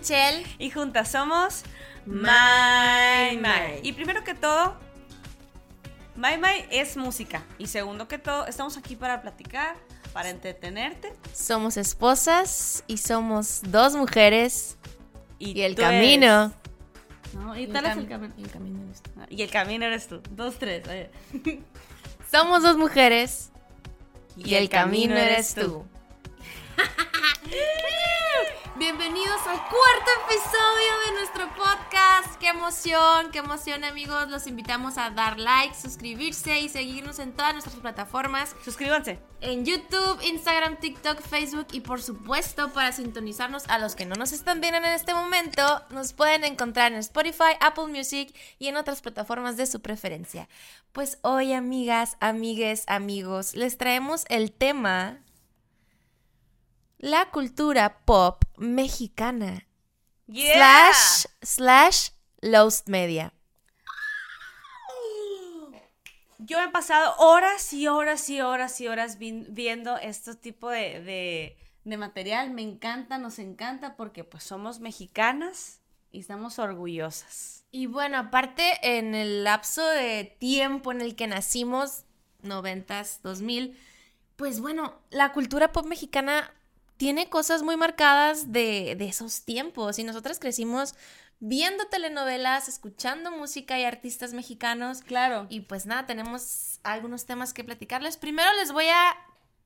Chel. Y juntas somos My My. Y primero que todo, My My es música. Y segundo que todo, estamos aquí para platicar, para entretenerte. Somos esposas y somos dos mujeres. Y, el tú camino. eres- No, y tal es el camino. el camino eres tú. Y el camino eres tú. Dos, tres. Somos dos mujeres. Y, el camino eres tú. Bienvenidos al cuarto episodio de nuestro podcast. Qué emoción, qué emoción amigos. Los invitamos a dar like, suscribirse y seguirnos en todas nuestras plataformas. Suscríbanse. En YouTube, Instagram, TikTok, Facebook y por supuesto para sintonizarnos a los que no nos están viendo en este momento, nos pueden encontrar en Spotify, Apple Music y en otras plataformas de su preferencia. Pues hoy amigas, amigues, amigos, les traemos el tema la cultura pop mexicana Yeah. slash slash Lost Media. Yo he pasado horas y horas y horas y horas vi- viendo este tipo de, de- de material. Me encanta, nos encanta porque pues somos mexicanas y estamos orgullosas. Y bueno, aparte en el lapso de tiempo en el que nacimos, noventas, 2000, pues bueno, la cultura pop mexicana tiene cosas muy marcadas de, de esos tiempos y nosotras crecimos viendo telenovelas, escuchando música y artistas mexicanos. Claro. Y pues nada, tenemos algunos temas que platicarles. Primero les voy a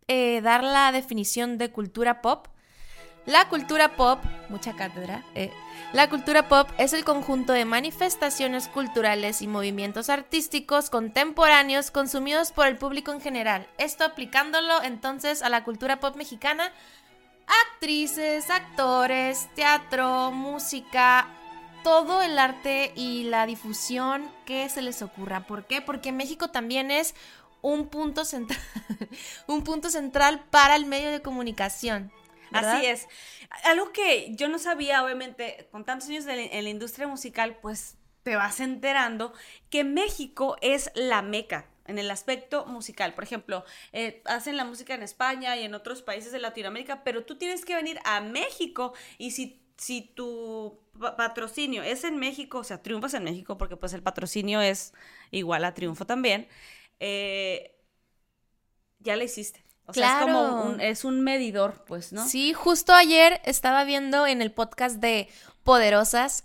eh, dar la definición de cultura pop. La cultura pop, mucha cátedra, eh, la cultura pop es el conjunto de manifestaciones culturales y movimientos artísticos contemporáneos consumidos por el público en general. Esto aplicándolo entonces a la cultura pop mexicana, actrices, actores, teatro, música, todo el arte y la difusión que se les ocurra. ¿Por qué? Porque México también es un punto central, un punto central para el medio de comunicación. Así es. Algo que yo no sabía, obviamente, con tantos años en la industria musical, pues te vas enterando que México es la meca en el aspecto musical. Por ejemplo, eh, hacen la música en España y en otros países de Latinoamérica, pero tú tienes que venir a México y si, si tu pa- patrocinio es en México, o sea, triunfas en México, porque pues el patrocinio es igual a triunfo también, eh, ya la hiciste. O sea, es como Claro. un, es un medidor, pues, ¿no? Sí, justo ayer estaba viendo en el podcast de Poderosas.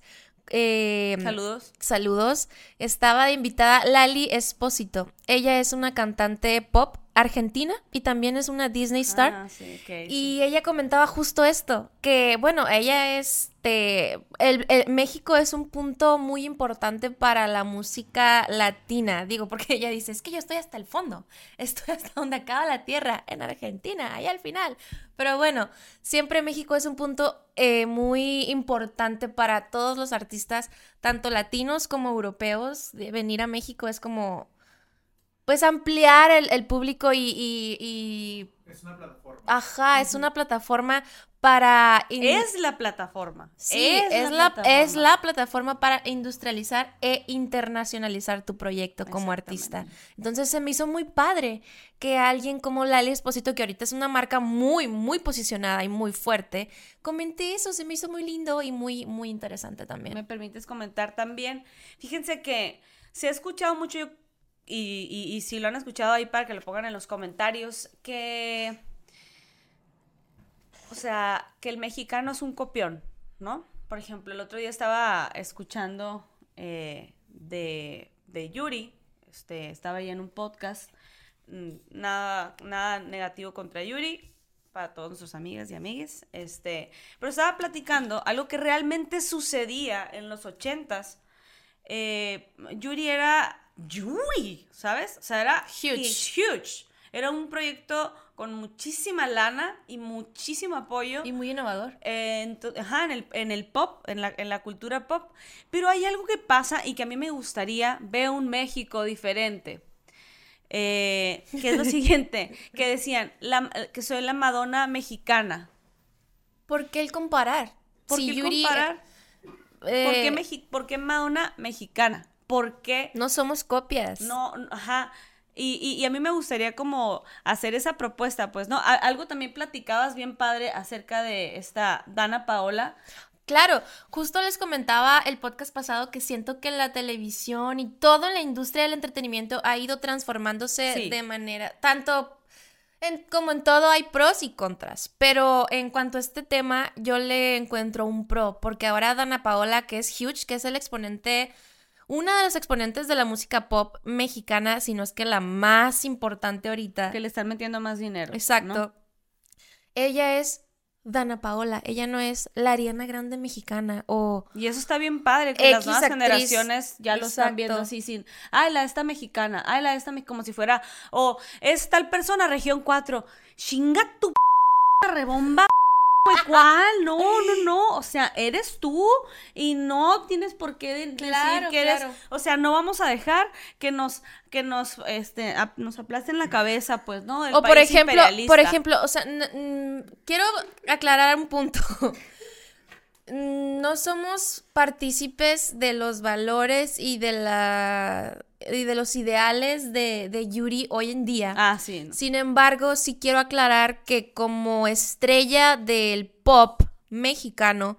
Eh, Saludos. Saludos. Estaba de invitada Lali Espósito. Ella es una cantante pop argentina y también es una Disney star. Ah, sí, ok, sí. Y ella comentaba justo esto, que bueno, ella es de... El, el- México es un punto muy importante para la música latina, digo, porque ella dice, es que yo estoy hasta el fondo, estoy hasta donde acaba la tierra, en Argentina, ahí al final. Pero bueno, siempre México es un punto eh, muy importante para todos los artistas, tanto latinos como europeos. De venir a México es como, pues ampliar el, el público y- y- y Es una plataforma. Ajá, es una plataforma para... in- Es la plataforma. Sí, es, la, plataforma. es la plataforma para industrializar e internacionalizar tu proyecto como artista. Entonces se me hizo muy padre que alguien como Lali Esposito, que ahorita es una marca muy, muy posicionada y muy fuerte, comente eso. Se me hizo muy lindo y muy, muy interesante también. Me permites comentar también. Fíjense que se ha escuchado mucho yo- y, si lo han escuchado ahí para que lo pongan en los comentarios, que... O sea, que el mexicano es un copión, ¿no? Por ejemplo, el otro día estaba escuchando eh, de, de Yuri, este, estaba ahí en un podcast, mm, nada, nada negativo contra Yuri, para todos nuestros amigas y amigues, este, pero estaba platicando algo que realmente sucedía en los ochentas. Eh, Yuri era Yuri, ¿sabes? O sea, era Huge. huge. Era un proyecto con muchísima lana y muchísimo apoyo. Y muy innovador. Eh, ento- ajá, en el, en el pop, en la, en la cultura pop. Pero hay algo que pasa y que a mí me gustaría ver un México diferente. Eh, que es lo siguiente, que decían la- que soy la Madonna mexicana. ¿Por qué el comparar? ¿Por Si qué Yuri, comparar? eh, ¿Por, qué por qué Madonna mexicana? ¿Por qué No somos copias. no, ajá, Y, y, y, a mí me gustaría como hacer esa propuesta, pues, ¿no? A, algo también platicabas bien padre acerca de esta Dana Paola. Claro, justo les comentaba el podcast pasado que siento que la televisión y toda la industria del entretenimiento ha ido transformándose Sí. de manera, tanto en- como en todo hay pros y contras, pero en cuanto a este tema yo le encuentro un pro, porque ahora Dana Paola, que es huge, que es el exponente, una de las exponentes de la música pop mexicana, si no es que la más importante ahorita. Que le están metiendo más dinero. Exacto. ¿no? Ella es Dana Paola, ella no es la Ariana Grande mexicana o... Y eso está bien padre, que las nuevas actriz. generaciones ya lo están viendo Exacto. así sin, ay, la esta mexicana, ay, la esta como si fuera, o es tal persona, región 4, chinga tu p rebomba, güey, ¿cuál? No, no, no, o sea, eres tú y no tienes por qué de- decir Claro, que eres, o sea, no vamos a dejar que nos, que nos, este, nos aplasten la cabeza, pues, ¿no? O por ejemplo, por ejemplo, o sea, quiero aclarar un punto. No somos partícipes de los valores y de la y de los ideales de, de Yuri hoy en día. Ah, sí, no. Sin embargo, sí quiero aclarar que como estrella del pop mexicano,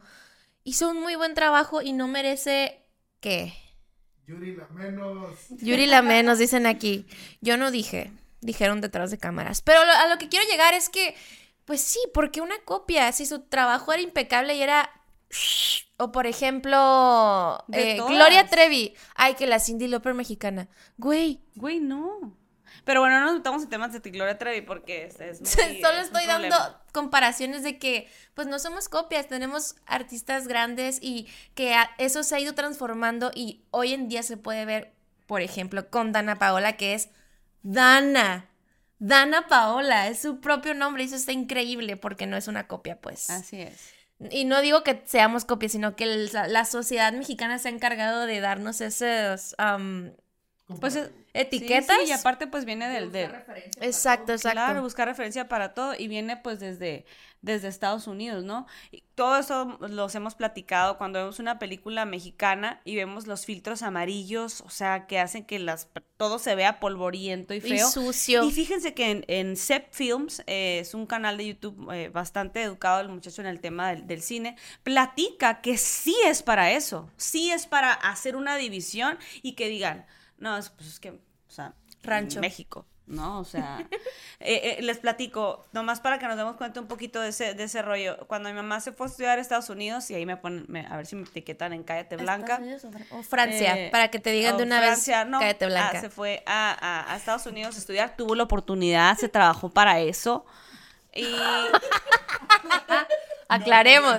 hizo un muy buen trabajo y no merece que Yuri la menos. Yuri la menos, dicen aquí. Yo no dije, dijeron detrás de cámaras. Pero lo- a lo que quiero llegar es que, pues sí, porque una copia, si su trabajo era impecable y era... O por ejemplo, eh. Gloria Trevi. Ay, que la Cindy Lauper mexicana. Güey, Güey, no. Pero bueno, no nos metamos en temas de Gloria Trevi porque es, es muy- Solo es estoy dando problema. comparaciones de que, pues no somos copias, tenemos artistas grandes y que eso se ha ido transformando y hoy en día se puede ver, por ejemplo, con Dana Paola, que es Dana. Dana Paola, es su propio nombre y eso está increíble porque no es una copia, pues. Así es. Y no digo que seamos copias, sino que el- la sociedad mexicana se ha encargado de darnos esos am, Pues es- etiquetas. Sí, sí, y aparte pues viene del... del Exacto, exacto. Claro, buscar referencia para todo y viene pues desde, desde Estados Unidos, ¿no? Y todo eso los hemos platicado cuando vemos una película mexicana y vemos los filtros amarillos, o sea, que hacen que las, todo se vea polvoriento y Y feo. sucio. Y fíjense que en, en Sep Films, eh, es un canal de YouTube eh, bastante educado el muchacho en el tema del, del cine, platica que sí es para eso, sí es para hacer una división y que digan, no, es- pues es que, o sea, Rancho. México. ¿No? O sea, eh, eh, les platico, nomás para que nos demos cuenta un poquito de ese, de ese rollo. Cuando mi mamá se fue a estudiar a Estados Unidos, y ahí me ponen, me- a ver si me etiquetan en Cállate Blanca. ¿Estados Unidos o Fran- o Francia, Eh, para que te digan de una Francia, vez, no, cállate ah, blanca. se fue a, a- a Estados Unidos a estudiar, tuvo la oportunidad, se trabajó para eso. Y, Aclaremos.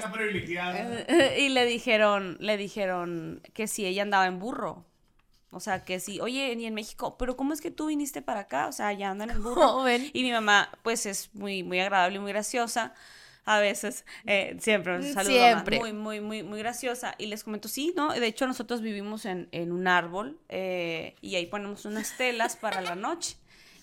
Y le dijeron, le dijeron que si ella andaba en burro. O sea, que sí, oye, ni en México, pero ¿cómo es que tú viniste para acá? O sea, ya andan en burro. Joven. Y mi mamá, pues, es muy, muy agradable y muy graciosa. A veces, eh, siempre, un saludo, mamá, Siempre. muy, muy, muy, muy graciosa. Y les comento, sí, ¿no? De hecho, nosotros vivimos en, en un árbol eh, y ahí ponemos unas telas para la noche.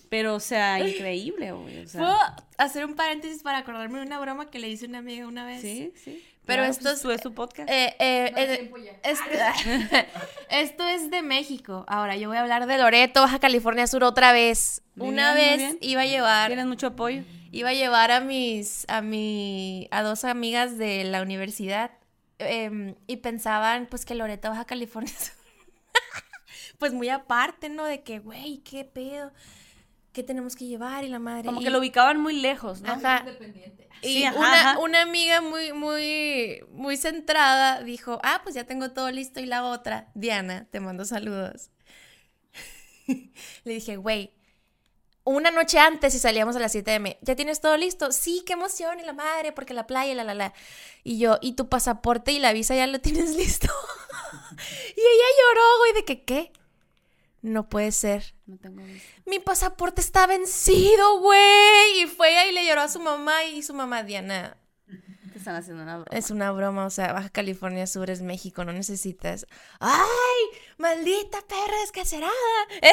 Pero, o sea, increíble, güey. O sea, ¿Puedo hacer un paréntesis para acordarme de una broma que le hice a una amiga una vez? sí, sí. Pero Claro, esto pues, es- tú es tu podcast. Eh, eh, eh, este- esto es de México. Ahora yo voy a hablar de Loreto, Baja California Sur otra vez. Una vez iba a llevar Tienes mucho apoyo. iba a llevar a mis a mi a dos amigas de la universidad em, y pensaban pues que Loreto Baja California Sur. pues muy aparte no de que güey qué pedo qué tenemos que llevar y la madre Como y- que lo ubicaban muy lejos, ¿no? Ajá. Y Sí, ajá, una, ajá. una amiga muy, muy, muy centrada dijo, ah, pues ya tengo todo listo. Y la otra, Diana, te mando saludos. Le dije, güey, una noche antes y salíamos a las 7 m, ¿ya tienes todo listo? Sí, qué emoción y la madre, porque la playa y la la la. Y yo, ¿y tu pasaporte y la visa ya lo tienes listo? y ella lloró, güey, de que, ¿qué? No puede ser No tengo mi pasaporte está vencido, güey. Y fue ahí y le lloró a su mamá y su mamá, Diana, están haciendo una broma. es una broma, o sea, Baja California Sur es México, no necesitas. ¡Ay! ¡Maldita perra descacerada!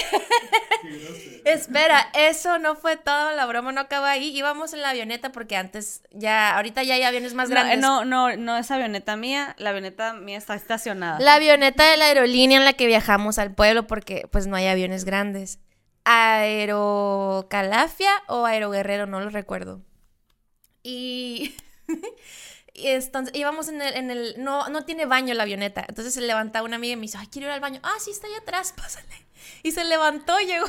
Espera, eso no fue todo, la broma no acaba ahí. Íbamos en la avioneta porque antes ya, ahorita ya hay aviones más No, grandes. eh, no, no, no es avioneta mía. La avioneta mía está estacionada. La avioneta de la aerolínea en la que viajamos al pueblo porque pues no hay aviones grandes. Aerocalafia o Aeroguerrero, no lo recuerdo. Y, y entonces íbamos en el, en el no, no tiene baño la avioneta. Entonces se levanta una amiga y me dice, ay, quiero ir al baño. Ah, sí, está ahí atrás, pásale. Y se levantó y llegó.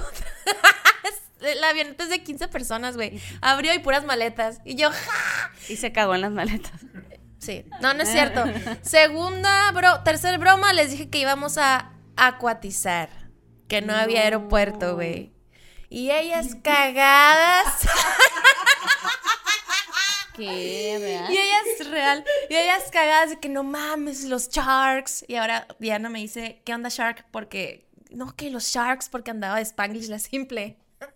la avioneta es de 15 personas, güey. Abrió y puras maletas. Y yo, ¡ja! Y se cagó en las maletas. Sí, no, no es cierto. Segunda, bro, tercer broma, les dije que íbamos a acuatizar. Que no, había aeropuerto, güey. Y ellas cagadas. ¿Qué? ¿Real? Y ella es real. Y ellas cagadas de que no mames, los sharks. Y ahora Diana me dice, ¿qué onda shark? Porque, no, que los sharks, porque andaba de Spanglish la simple.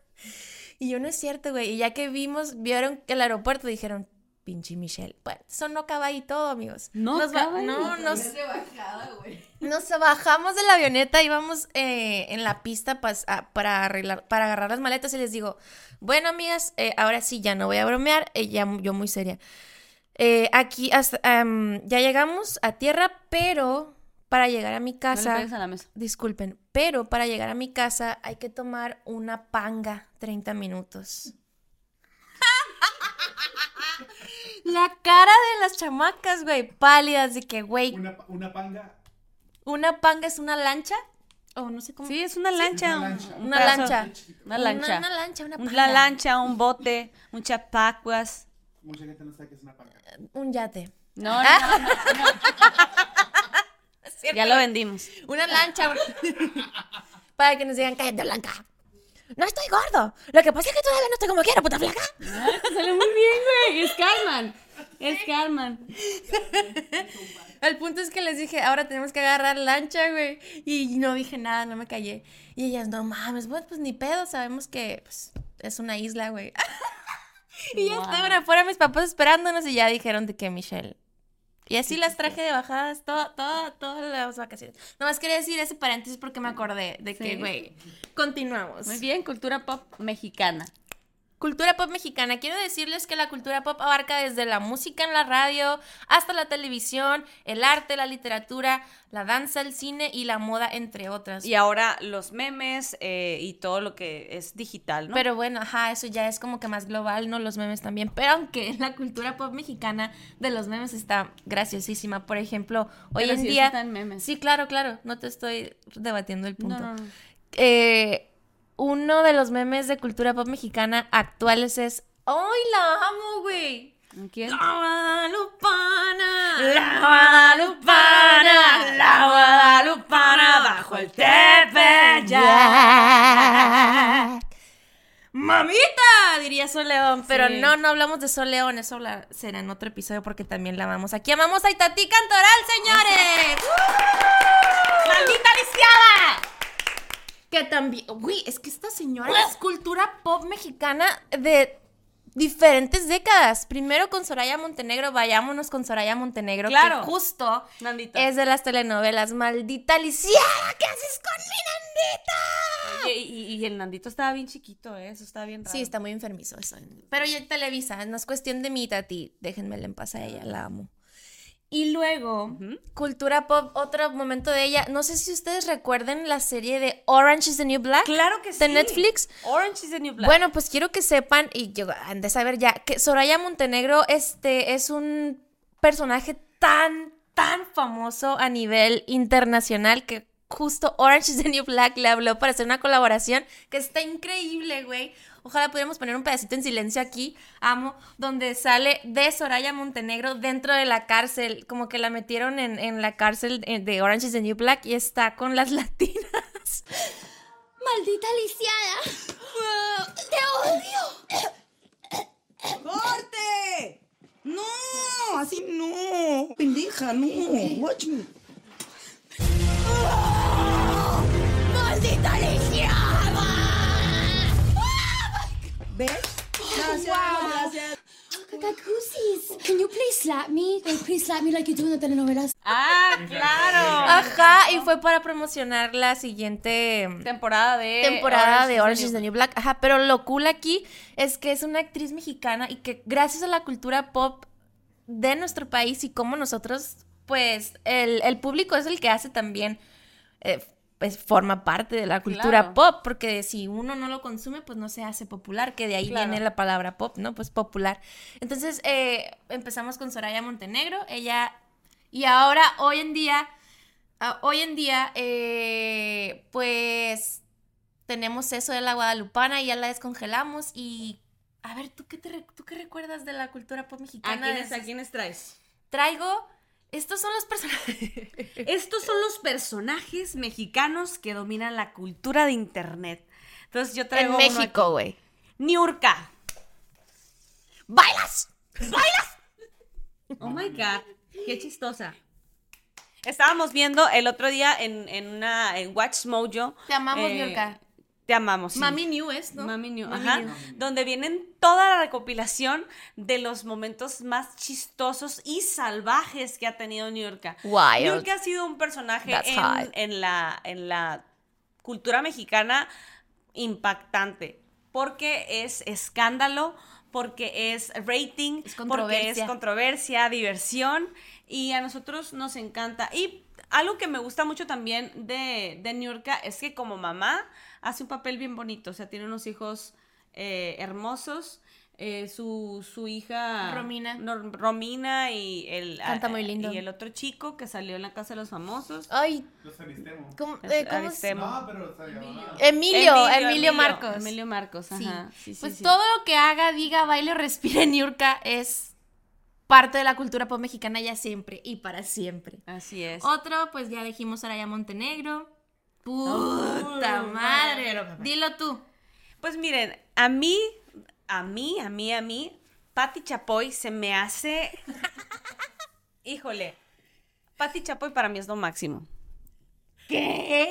Y yo no es cierto, güey. Y ya que vimos, vieron que el aeropuerto, dijeron, pinche Michelle. Bueno, eso no acaba ahí todo, amigos. No nos va- acaba ahí. No, nos, bajada, nos bajamos de la avioneta, íbamos eh, en la pista pas- a- para, arreglar, para agarrar las maletas y les digo, bueno, amigas, eh, ahora sí, ya no voy a bromear, eh, ya yo muy seria. Eh, aquí hasta, ya llegamos a tierra, pero para llegar a mi No le casa, pegues a la mesa. disculpen, pero para llegar a mi casa hay que tomar una panga 30 minutos. La cara de las chamacas, güey, pálidas, de que, güey, Una, una panga. una panga es una lancha. O no sé cómo. Sí, es una lancha. una un- lancha. un Una lancha. Una lancha. Una, una lancha, una Una panga. lancha, un bote, un chapacuas. Mucha gente no sabe que es una panga. Un yate. No, no, no, no, no. Ya lo vendimos. Una lancha. Para que nos digan, cállate, Blanca. No estoy gordo. Lo que pasa es que todavía no estoy como quiero, puta flaca. Sale muy bien, güey. Es Carmen. Es Carmen. El punto es que les dije, ahora tenemos que agarrar lancha, güey. Y no dije nada, no me callé. Y ellas, no mames, bueno, pues ni pedo, sabemos que pues, es una isla, güey. y ya Wow. estaban afuera mis papás esperándonos y ya dijeron de que Michelle. Y así las traje de bajadas todo, todo, todas las vacaciones. Nomás quería decir ese paréntesis porque me acordé de que, Sí. güey, continuamos. Muy bien, cultura pop mexicana. Cultura pop mexicana. Quiero decirles que la cultura pop abarca desde la música en la radio hasta la televisión, el arte, la literatura, la danza, el cine y la moda, entre otras. Y ahora los memes eh, y todo lo que es digital, ¿no? Pero bueno, ajá, eso ya es como que más global, ¿no? Los memes también. Pero aunque la cultura pop mexicana de los memes está graciosísima. Por ejemplo, hoy Pero en sí, día... está en memes. Sí, claro, claro. No te estoy debatiendo el punto. no. eh, uno de los memes de cultura pop mexicana actuales es. ¡Ay, la amo, güey! ¿Quién? La Guadalupana. La Guadalupana, la Guadalupana, bajo el Tepeyac. ¡Mamita! Diría Sol León. Pero Sí. no, no hablamos de Sol León. Eso la- será en otro episodio porque también la amamos. Aquí amamos a Itatí Cantoral, señores. ¡Maldita lisiada! Que también. Güey, es que esta señora es cultura pop mexicana de diferentes décadas. Primero con Soraya Montenegro, vayámonos con Soraya Montenegro. Claro. Que justo Nandita. es de las telenovelas. Maldita lisiada, ¿qué haces con mi Nandita? Oye, y, y el Nandito estaba bien chiquito, ¿eh? Eso estaba bien raro. Sí, está muy enfermizo eso. Pero ya Televisa, no es cuestión de mí, Tati. Déjenmela en paz a ella, la amo. Y luego, cultura pop, otro momento de ella. No sé si ustedes recuerden la serie de Orange is the New Black. Claro que sí. De Netflix. Orange is the New Black. Bueno, pues quiero que sepan, y yo han de saber ya, que Soraya Montenegro este, es un personaje tan, tan famoso a nivel internacional que justo Orange is the New Black le habló para hacer una colaboración que está increíble, güey. Ojalá pudiéramos poner un pedacito en silencio aquí, amo, donde sale de Soraya Montenegro dentro de la cárcel, como que la metieron en, en la cárcel de Orange is the New Black y está con las latinas. Maldita lisiada. Te odio. ¡Corte! ¡No! Así no. Pendeja, no. Watch me. Maldita lisiada. ¿Ves? Gracias, gracias. Cacacusis. Can you please slap me? Like, please slap me like you do in the telenovelas. Ah, claro. Ajá, y fue para promocionar la siguiente Temporada de. temporada de Orange is is the New Black. Ajá, pero lo cool aquí es que es una actriz mexicana y que gracias a la cultura pop de nuestro país y como nosotros, pues, el, el público es el que hace también. eh, pues, forma parte de la cultura Claro. pop, porque si uno no lo consume, pues no se hace popular, que de ahí Claro. viene la palabra pop, ¿no? Pues popular. Entonces, eh, empezamos con Soraya Montenegro, ella, y ahora, hoy en día, ah, hoy en día, eh, pues, tenemos eso de la guadalupana y ya la descongelamos y... A ver, ¿tú qué, te ¿tú qué recuerdas de la cultura pop ¿A mexicana? quiénes, de ¿A quiénes traes? Traigo... Estos son los personajes. Estos son los personajes mexicanos que dominan la cultura de internet. Entonces yo traigo en México, güey. Niurka. ¡Bailas! Oh my god, qué chistosa. Estábamos viendo el otro día en, en una en Watch Mojo. Te amamos, eh, Niurka. Te amamos. sí. Mami New es, ¿no? Mami New, Mami ajá, New. donde vienen toda la recopilación de los momentos más chistosos y salvajes que ha tenido Niurka. Wild. Niurka ha sido un personaje en, la, en la cultura mexicana impactante, porque es escándalo, porque es rating, Es porque es controversia. diversión, y a nosotros nos encanta. Y algo que me gusta mucho también de, de Niurka es que como mamá hace un papel bien bonito, o sea, tiene unos hijos eh, hermosos. eh, su, su hija Romina. no, Romina y el Canta muy lindo. y el otro chico que salió en la casa de los famosos Ay, Los Aristemo. ¿cómo, Es eh, cómo. No, pero. Emilio, Emilio, Marcos. Emilio Marcos, ajá. Sí, sí, pues sí. todo lo que haga, diga, baile o respire Niurka es parte de la cultura pop mexicana ya siempre y para siempre. Así es. Otro, pues ya dijimos Soraya Montenegro. Puta madre. Dilo tú. Pues miren, a mí, a mí, a mí, a mí, Patti Chapoy se me hace. Híjole. Patti Chapoy para mí es lo máximo. ¿Qué?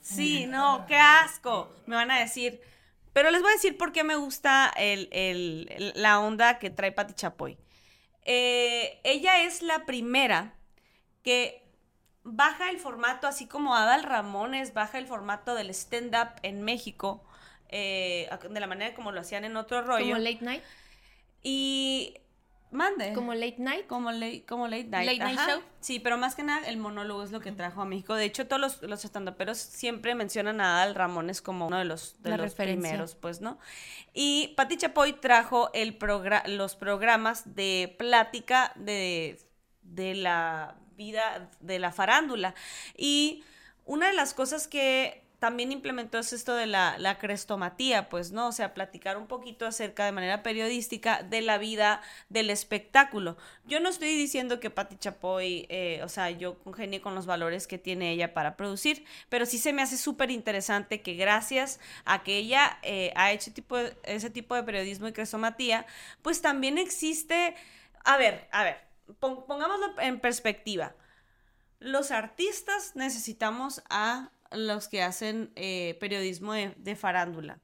Sí, no, qué asco. Me van a decir. Pero les voy a decir por qué me gusta el- el- el- la onda que trae Patti Chapoy. Eh, ella es la primera que baja el formato, así como Adal Ramones baja el formato del stand-up en México, eh, de la manera como lo hacían en otro rollo. Como late night. y mande. Como late night. Como late, como late night. Late night show. Sí, pero más que nada el monólogo es lo que trajo a México. De hecho, todos los, los estandoperos siempre mencionan a Adal Ramones como uno de los, de los primeros, pues, ¿no? Y Pati Chapoy trajo el progra- los programas de plática de, de la vida de la farándula. Y una de las cosas que también implementó es esto de la, la crestomatía, pues, ¿no? O sea, platicar un poquito acerca de manera periodística de la vida del espectáculo. Yo no estoy diciendo que Patti Chapoy, eh, o sea, yo congenie con los valores que tiene ella para producir, pero sí se me hace súper interesante que gracias a que ella eh, ha hecho tipo ese tipo de periodismo y crestomatía, pues también existe, a ver, a ver, pongámoslo en perspectiva los artistas necesitamos a los que hacen eh, periodismo de, de farándula.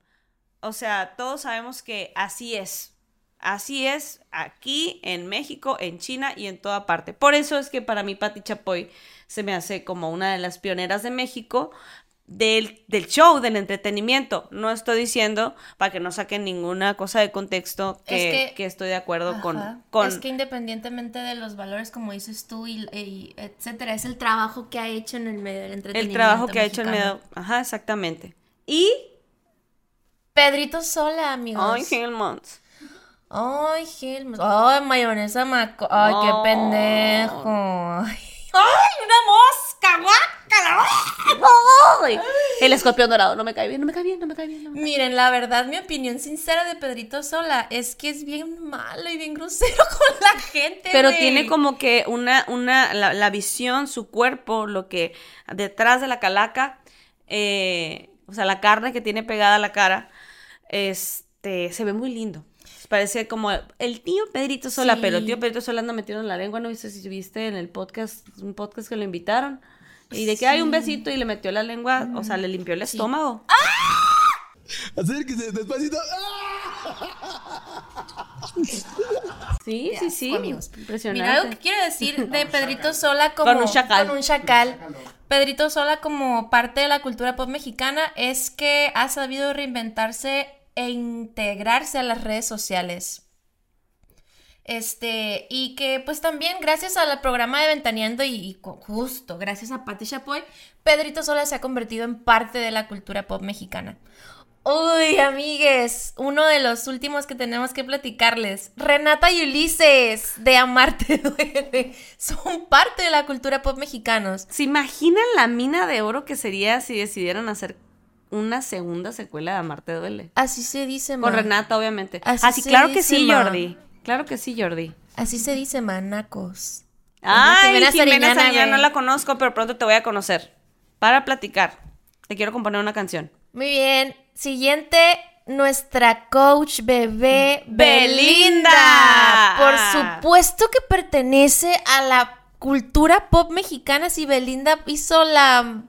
O sea, todos sabemos que así es. Así es aquí, en México, en China y en toda parte. Por eso es que para mí Patti Chapoy se me hace como una de las pioneras de México del, del show, del entretenimiento. No estoy diciendo para que no saquen ninguna cosa de contexto que, Es que- que estoy de acuerdo con, con Es que independientemente de los valores, como dices tú, y, y etcétera, es el trabajo que ha hecho en el medio del el entretenimiento. trabajo que ha hecho en mexicano. medio. Ajá, exactamente. Y Pedrito Sola, amigos. Ay, Hellmont. Ay, Helmut. Ay, mayonesa maco. Ay, qué pendejo. Ay, una mosca, guácala. Ay, El escorpión dorado, no me cae bien, no me cae bien, no me cae bien. no me cae Miren, la verdad, mi opinión sincera de Pedrito Sola es que es bien malo y bien grosero con la gente. Pero tiene como que una, una, la, la visión, su cuerpo, lo que detrás de la calaca, eh, o sea, la carne que tiene pegada a la cara, este, se ve muy lindo. Parece como el tío Pedrito Sola, Sí. pero el tío Pedrito Sola anda metido en la lengua, no viste si viste en el podcast, un podcast que lo invitaron. Y de que hay un besito y le metió la lengua, o sea, le limpió el estómago. Acérquese, despacito. Sí, sí, sí. amigos. Impresionante. Mira, algo que quiero decir de Pedrito Sola como... Con un chacal. con un chacal. Pedrito Sola como parte de la cultura pop mexicana es que ha sabido reinventarse e integrarse a las redes sociales. Este, y que pues también gracias al programa de Ventaneando y, justo gracias a Patti Chapoy, Pedrito Sola se ha convertido en parte de la cultura pop mexicana. Uy, amigues, uno de los últimos que tenemos que platicarles. Renata y Ulises de Amarte Duele son parte de la cultura pop mexicanos. ¿Se imaginan la mina de oro que sería si decidieran hacer una segunda secuela de Amarte Duele? Así se dice, Con ma. Renata, obviamente. Así Así, se claro que sí, ma. Jordi. Claro que sí, Jordi. Así se dice, manacos. Ay, Jimena Jimena, Sariñana, no la conozco, pero pronto te voy a conocer. Para platicar. Te quiero componer una canción. Muy bien. Siguiente, nuestra coach bebé Belinda. Belinda. Por supuesto que pertenece a la cultura pop mexicana. Si Belinda hizo la.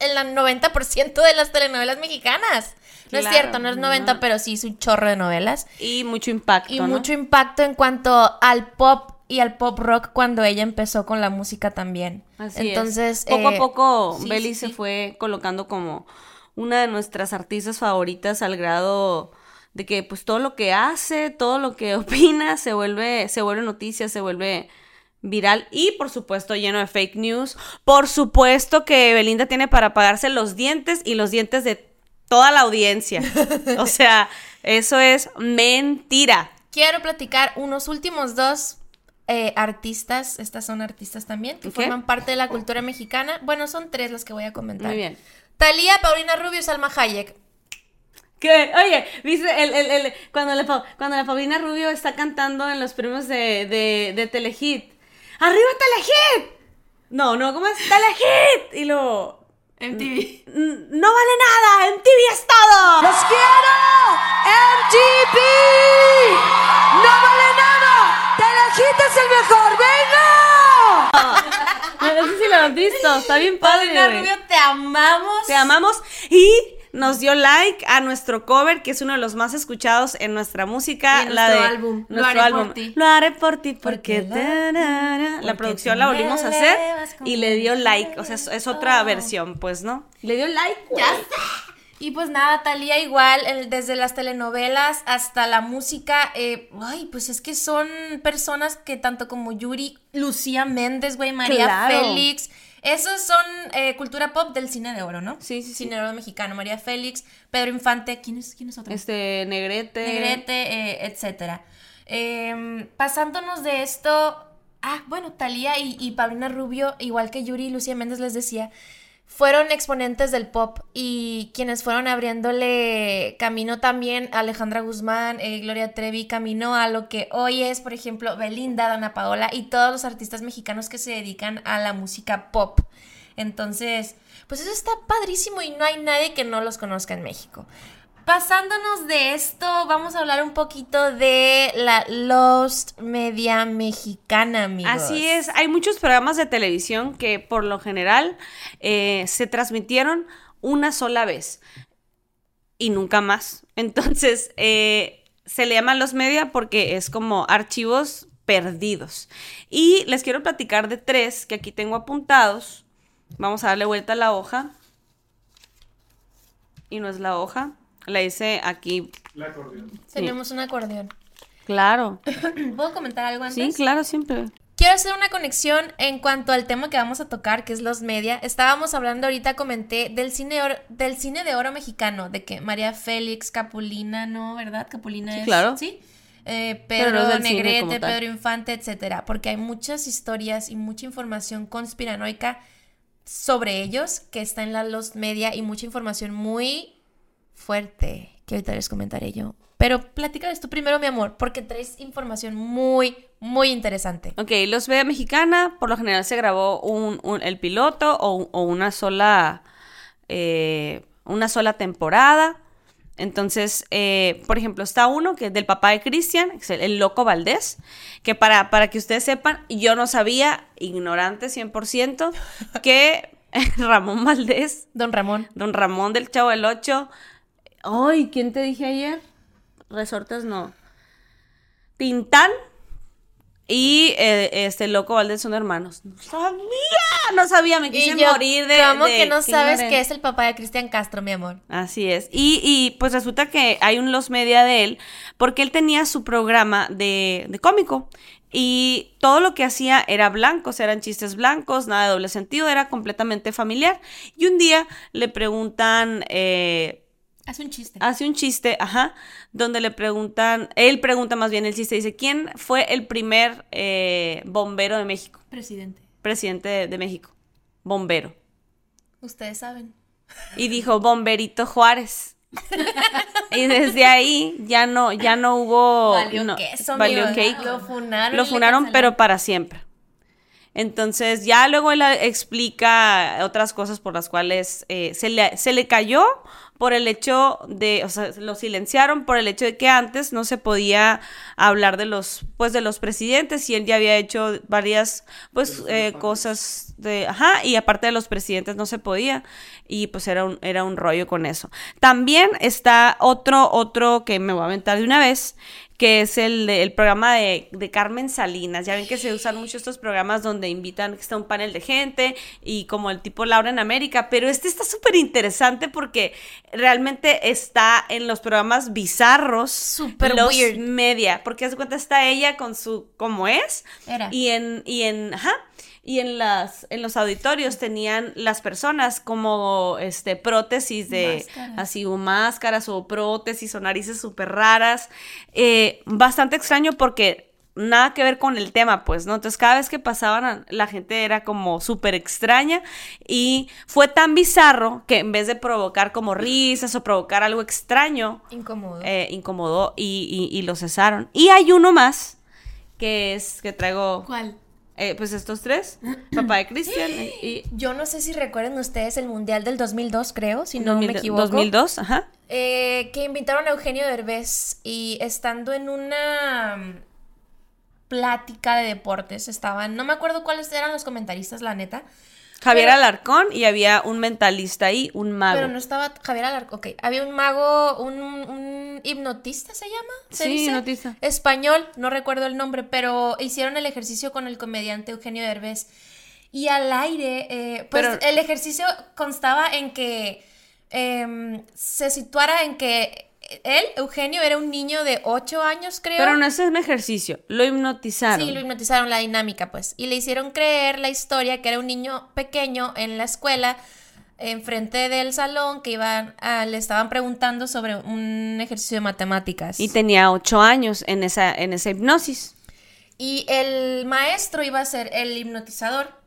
El, el 90% de las telenovelas mexicanas. No es cierto, no es 90, no. pero sí hizo un chorro de novelas. Y mucho impacto, Y ¿no? mucho impacto en cuanto al pop y al pop rock cuando ella empezó con la música también. Así Entonces, es. Poco eh, a poco, sí, Beli sí, se fue colocando como una de nuestras artistas favoritas al grado de que pues todo lo que hace, todo lo que opina se vuelve, se vuelve noticia, se vuelve viral y por supuesto lleno de fake news. Por supuesto que Belinda tiene para pagarse los dientes y los dientes de toda la audiencia. O sea, eso es mentira. Quiero platicar unos últimos dos eh, artistas, estas son artistas también, que forman parte de la cultura mexicana. Bueno, son tres las que voy a comentar. Muy bien. Talía, Paulina Rubio y Salma Hayek. Que, oye, viste el, el, el- cuando, la, cuando la Paulina Rubio está cantando en los premios de, de, de Telehit. ¡Arriba Telehit! No, no, ¿cómo es? ¡Telehit! Y luego. MTV. "N- ¡No vale nada! ¡MTV es todo! ¡Los quiero! ¡MTV! ¡No vale nada! ¡Telehit es el mejor! ¡Venga! No sé si lo has visto, está bien padre. Paulina. Rubio, te amamos. Te amamos y nos dio like a nuestro cover, que es uno de los más escuchados en nuestra música. Y en la nuestro de álbum, Lo haré por ti. Lo haré por ti porque, Porque la- tarara. la porque producción la volvimos a hacer y le dio like. O sea, es, es otra cielo. versión, pues, ¿no? Le dio like. Ya está. Y pues nada, Talía igual, el- desde las telenovelas hasta la música, eh, ay, pues es que son personas que tanto como Yuri, Lucía Méndez, güey, María Claro. Félix, esos son eh, cultura pop del cine de oro, ¿no? Sí, sí. Cine de oro mexicano, María Félix, Pedro Infante, ¿quién es, quién es otro? Este, Negrete. Negrete, eh, etcétera. Em, pasándonos de esto, ah, bueno, Talía y, y Paulina Rubio, igual que Yuri y Lucía Méndez les decía, fueron exponentes del pop y quienes fueron abriéndole camino también a Alejandra Guzmán, eh, Gloria Trevi, camino a lo que hoy es, por ejemplo, Belinda, Dana Paola y todos los artistas mexicanos que se dedican a la música pop. Entonces, pues eso está padrísimo y no hay nadie que no los conozca en México. Pasándonos de esto, vamos a hablar un poquito de la Lost Media Mexicana, amigos. Así es, hay muchos programas de televisión que por lo general eh, se transmitieron una sola vez y nunca más. Entonces, eh, se le llaman los media porque es como archivos perdidos. Y les quiero platicar de tres que aquí tengo apuntados. Vamos a darle vuelta a la hoja. Y no es la hoja. La hice aquí. La acordeón. Tenemos un acordeón. Claro. ¿Puedo comentar algo antes? Sí, claro, siempre. Quiero hacer una conexión en cuanto al tema que vamos a tocar, que es los media. Estábamos hablando ahorita, comenté, del cine, oro- del cine de oro mexicano, de que María Félix, Capulina, ¿no? ¿Verdad? Capulina Sí, es... claro. Sí. Eh, Pero Pedro no Negrete. Pedro Infante, etcétera. Porque hay muchas historias y mucha información conspiranoica sobre ellos que está en la Los Media y mucha información muy fuerte que ahorita les comentaré yo. Pero platícales tú primero, mi amor, porque traes información muy, muy interesante. Ok, Los Media Mexicana, por lo general se grabó un, un- el piloto o, o una sola eh, una sola temporada. Entonces, eh, por ejemplo, está uno que es del papá de Cristian, el Loco Valdés, que para, para que ustedes sepan, yo no sabía, ignorante 100%, que Ramón Valdés, Don Ramón. don Ramón del Chavo del Ocho, ay, ¿quién te dije ayer? Resortes no. Tintán Y eh, este Loco Valdés son hermanos. No sabía, no sabía, me quise yo, morir de. ¿Cómo de- que no sabes que es el papá de Cristian Castro, mi amor? Así es. Y, y, pues resulta que hay un los media de él, porque él tenía su programa de, de cómico. Y todo lo que hacía era blancos, eran chistes blancos, nada de doble sentido, era completamente familiar. Y un día le preguntan, eh, Haz un chiste. hace un chiste, ajá, donde le preguntan, él pregunta más bien el chiste, dice, ¿quién fue el primer eh, bombero de México? Presidente. Presidente de, de México. Bombero. Ustedes saben. Y dijo, Bomberito Juárez. y desde ahí ya no, ya no hubo... Valió no, queso, valió cake. Lo funaron. Lo funaron, pero para siempre. Entonces, ya luego él explica otras cosas por las cuales eh, se, le, se le cayó por el hecho de, o sea, lo silenciaron por el hecho de que antes no se podía hablar de los, pues, de los presidentes y él ya había hecho varias, pues, eh, cosas de, ajá, y aparte de los presidentes no se podía y pues era un, era un rollo con eso. También está otro, otro que me voy a aventar de una vez, que es el, de- el programa de, de Carmen Salinas. Ya ven que se usan mucho estos programas donde invitan, que está un panel de gente y como el tipo Laura en América, pero este está súper interesante porque realmente está en los programas bizarros, Súper los weird. media, porque hace cuenta está ella con su, como es, Era. y en, y en, ajá, y en las, en los auditorios tenían las personas como este prótesis de Máscaras. así o máscaras o prótesis o narices súper raras. Eh, bastante extraño porque nada que ver con el tema, pues, ¿no? Entonces cada vez que pasaban la gente era como súper extraña y fue tan bizarro que en vez de provocar como risas o provocar algo extraño, Incómodo. eh, incomodó y, y- y lo cesaron. Y hay uno más que es que traigo ¿Cuál? Eh, pues estos tres, papá de Cristian y, Yo no sé si recuerden ustedes el Mundial del 2002, creo, si no 2000 me equivoco. 2002, ajá. Eh, que invitaron a Eugenio Derbez y estando en una mm, plática de deportes estaban, no me acuerdo cuáles eran los comentaristas, la neta, Javier Pero- Alarcón y había un mentalista ahí, un mago. pero no estaba Javier Alarcón, ok, había un mago, un, un hipnotista se llama, ¿Se Sí, dice? hipnotista. Español, no recuerdo el nombre, pero hicieron el ejercicio con el comediante Eugenio Derbez. Y al aire, eh, pues Pero- el ejercicio constaba en que em, se situara en que él, Eugenio, era un niño de 8 años, creo. Pero no es un ejercicio, lo hipnotizaron. Sí, lo hipnotizaron la dinámica, pues. Y le hicieron creer la historia que era un niño pequeño en la escuela, enfrente del salón, que iban a- le estaban preguntando sobre un ejercicio de matemáticas. Y tenía ocho años en esa, en esa hipnosis. Y el maestro iba a ser el hipnotizador.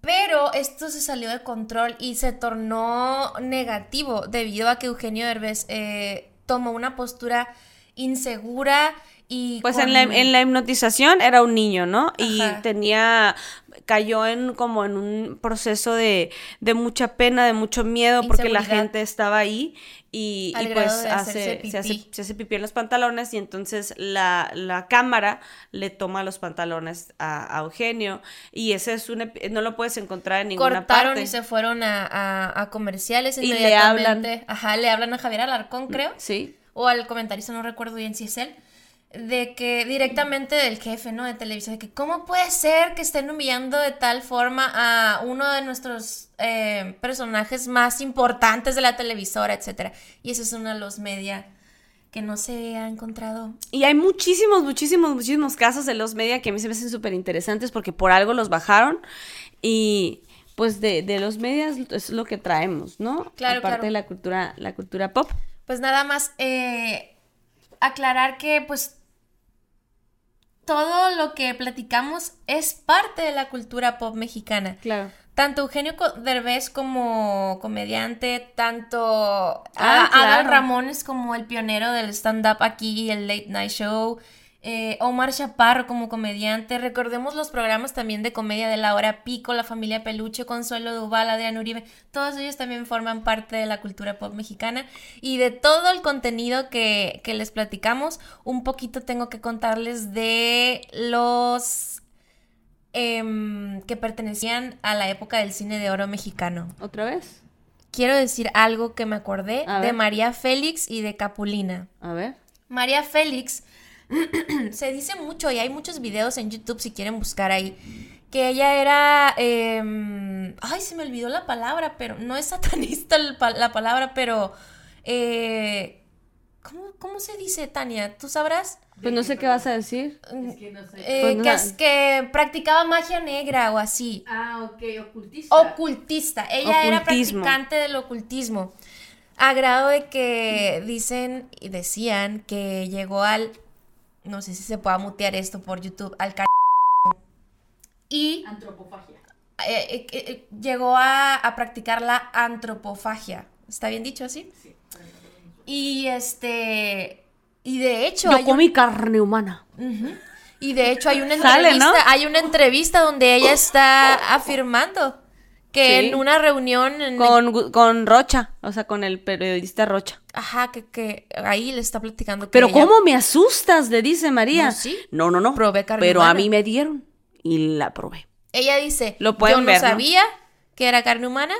Pero esto se salió de control y se tornó negativo debido a que Eugenio Derbez eh, tomó una postura insegura y... Pues con- en la, en la hipnotización era un niño, ¿no? Y tenía, cayó en como en un proceso de, de mucha pena, de mucho miedo, porque la gente estaba ahí y, y pues hace, se, hace, se hace pipí en los pantalones y entonces la, la cámara le toma los pantalones a, a Eugenio y ese es un, no lo puedes encontrar en ninguna cortaron parte. y se fueron a, a- a comerciales Y le inmediatamente. Ajá, le hablan a Javier Alarcón, creo. Sí. O al comentarista, no recuerdo bien si es él. De que directamente del jefe, ¿no? De televisión. De que cómo puede ser que estén humillando de tal forma a uno de nuestros eh, personajes más importantes de la televisora, etcétera. Y eso es de los media que no se ha encontrado. Y hay muchísimos, muchísimos, muchísimos casos de los media que a mí se me hacen súper interesantes porque por algo los bajaron y pues de, de los medias es lo que traemos, ¿no? Claro, Aparte claro. de la cultura, la cultura pop. Pues nada más eh, aclarar que pues todo lo que platicamos es parte de la cultura pop mexicana. Claro. Tanto Eugenio Derbez como comediante, tanto Ah, Adal claro. Ramones como el pionero del stand-up aquí, el Late Night Show, eh, Omar Chaparro como comediante. Recordemos los programas también de comedia de la hora pico, La familia Peluche, Consuelo Duval, Adrián Uribe. Todos ellos también forman parte de la cultura pop mexicana. Y de todo el contenido que, que les platicamos, un poquito tengo que contarles de los em, que pertenecían a la época del cine de oro mexicano. ¿Otra vez? Quiero decir algo que me acordé A de ver. María Félix y de Capulina. A ver. María Félix se dice mucho y hay muchos videos en YouTube si quieren buscar ahí. Que ella era. em, ay, se me olvidó la palabra, pero. No es satanista la palabra, pero. eh, ¿cómo, cómo se dice, Tania? ¿Tú sabrás? Pues no sé qué vas a decir. Es que no sé. Eh, Pues que, es- que practicaba magia negra o así. Ah, ok, ocultista. Ocultista. Ella era practicante del ocultismo. A grado de que dicen y decían que llegó al. No sé si se pueda mutear esto por YouTube. Al car- Y Antropofagia. eh, eh, eh, llegó a, a practicar la antropofagia. ¿Está bien dicho así? Sí. Y este. Y de hecho. Yo un- comí carne humana. Y de hecho hay una Sale, entrevista, ¿no? hay una entrevista donde ella está afirmando que Sí. en una reunión en- Con, con Rocha, o sea, con el periodista Rocha. ajá, que, que ahí le está platicando que Pero ella- ¿cómo me asustas? Le dice María. No, sí. No, no, no. Probé carne Pero a mí me dieron y la probé. ella dice, Lo pueden yo no ver, ¿no? sabía que era carne humana,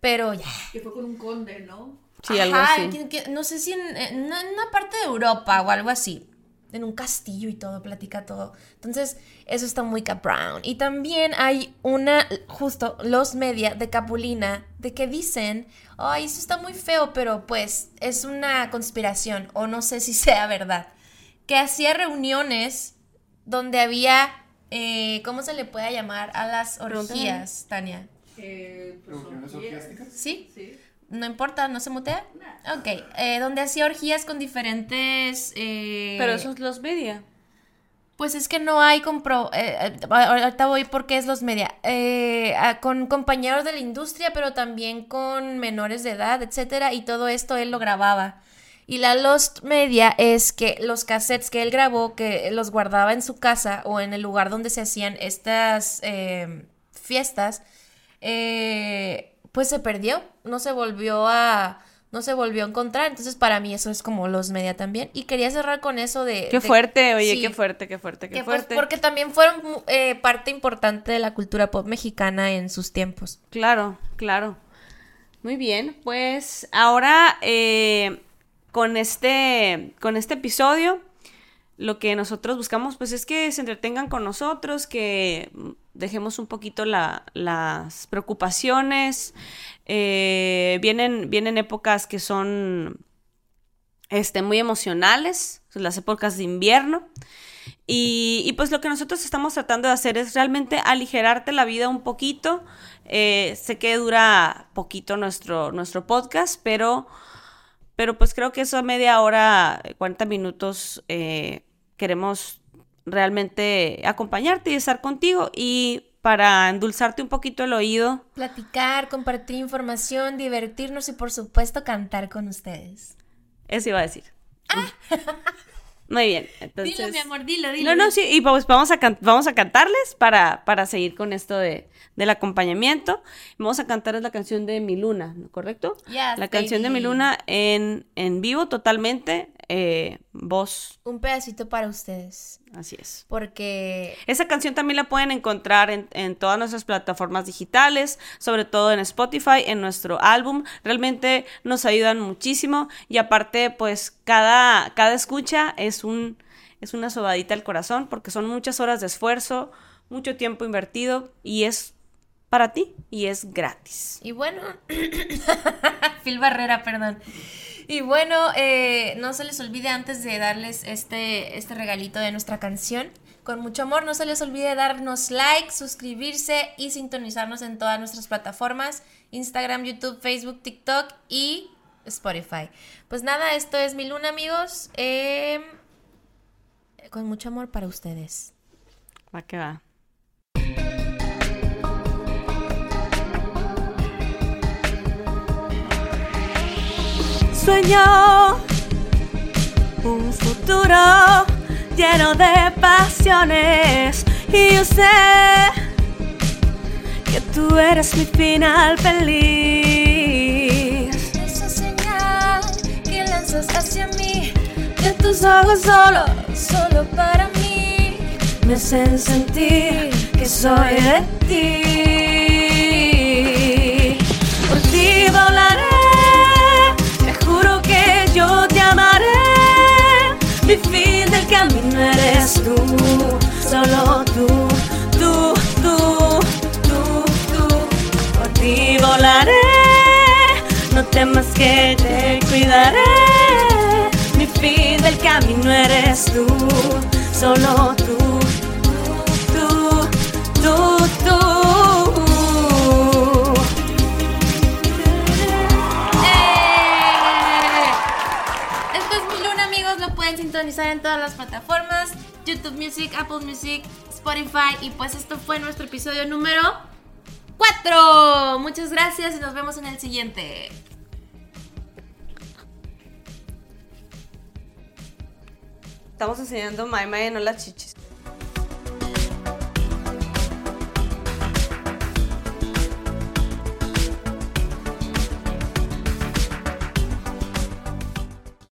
pero ya. Que fue con un conde, ¿no? Sí, algo Ajá, así. que- que- no sé si en una parte de Europa o algo así. En un castillo y todo, platica todo. Entonces, eso está muy cabrón. Y también hay una, justo, los media de Capulina, de que dicen, ay, eso está muy feo, pero pues es una conspiración, o no sé si sea verdad, que hacía reuniones donde había, eh, ¿cómo se le puede llamar? A las orgías, Tania. Eh, pues, ¿Reuniones orgiásticas? ¿Sí? Sí. No importa, ¿no se mutea? Ok, eh, donde hacía orgías con diferentes... eh, Pero eso es los media. Pues es que no hay compro... eh, eh, ahorita voy porque es los media. Eh, con compañeros de la industria, pero también con menores de edad, etcétera, y todo esto él lo grababa. Y la Lost Media es que los cassettes que él grabó, que los guardaba en su casa o en el lugar donde se hacían estas eh, fiestas, eh, pues se perdió, no se volvió a, no se volvió a encontrar. Entonces para mí eso es como los media también. Y quería cerrar con eso de... Qué de- fuerte, oye, sí, qué fuerte, qué fuerte, qué que, pues, fuerte. porque también fueron eh, parte importante de la cultura pop mexicana en sus tiempos. Claro, claro. Muy bien, pues ahora eh, con este con este episodio lo que nosotros buscamos pues es que se entretengan con nosotros, que dejemos un poquito la- las preocupaciones. Eh, vienen, vienen épocas que son este, muy emocionales, las épocas de invierno. Y, y, pues lo que nosotros estamos tratando de hacer es realmente aligerarte la vida un poquito. Eh, sé que dura poquito nuestro, nuestro podcast, pero, pero pues creo que eso a media hora, 40 minutos, eh, queremos realmente acompañarte y estar contigo y para endulzarte un poquito el oído. Platicar, compartir información, divertirnos y por supuesto cantar con ustedes. Eso iba a decir. Muy bien. Entonces... dilo, mi amor, dilo, dilo. No, no, sí, y pues vamos a, can- vamos a cantarles para, para seguir con esto de, del acompañamiento. Vamos a cantarles la canción de Mi Luna, ¿no? ¿correcto? Yes, la canción de Mi. Luna en, en vivo totalmente, eh, voz, Un pedacito para ustedes. así es. Porque Esa canción también la pueden encontrar en, en todas nuestras plataformas digitales, sobre todo en Spotify, en nuestro álbum. Realmente nos ayudan muchísimo y aparte, pues cada, cada escucha es, un, es una sobadita al corazón porque son muchas horas de esfuerzo, mucho tiempo invertido y es para ti y es gratis. Y bueno, Phil Barrera, perdón. Y bueno, eh, no se les olvide antes de darles este, este regalito de nuestra canción. Con mucho amor, no se les olvide darnos like, suscribirse y sintonizarnos en todas nuestras plataformas, Instagram, YouTube, Facebook, TikTok y Spotify. Pues nada, esto es mi luna, amigos. Em, con mucho amor para ustedes. Va que va. Sueño un futuro lleno de pasiones y yo sé que tú eres mi final feliz. Esa señal que lanzas hacia mí, De tus ojos solo solo para mí. me hacen sentir que soy de ti. Que te cuidaré. Mi fin del camino eres tú, solo tú, tú, tú, tú. ¡Eh! Esto es Mi Luna, amigos. Lo pueden sintonizar en todas las plataformas: YouTube Music, Apple Music, Spotify. Y pues esto fue nuestro episodio número 4. Muchas gracias y nos vemos en el siguiente. Estamos enseñando Maya Maya, no las chichis.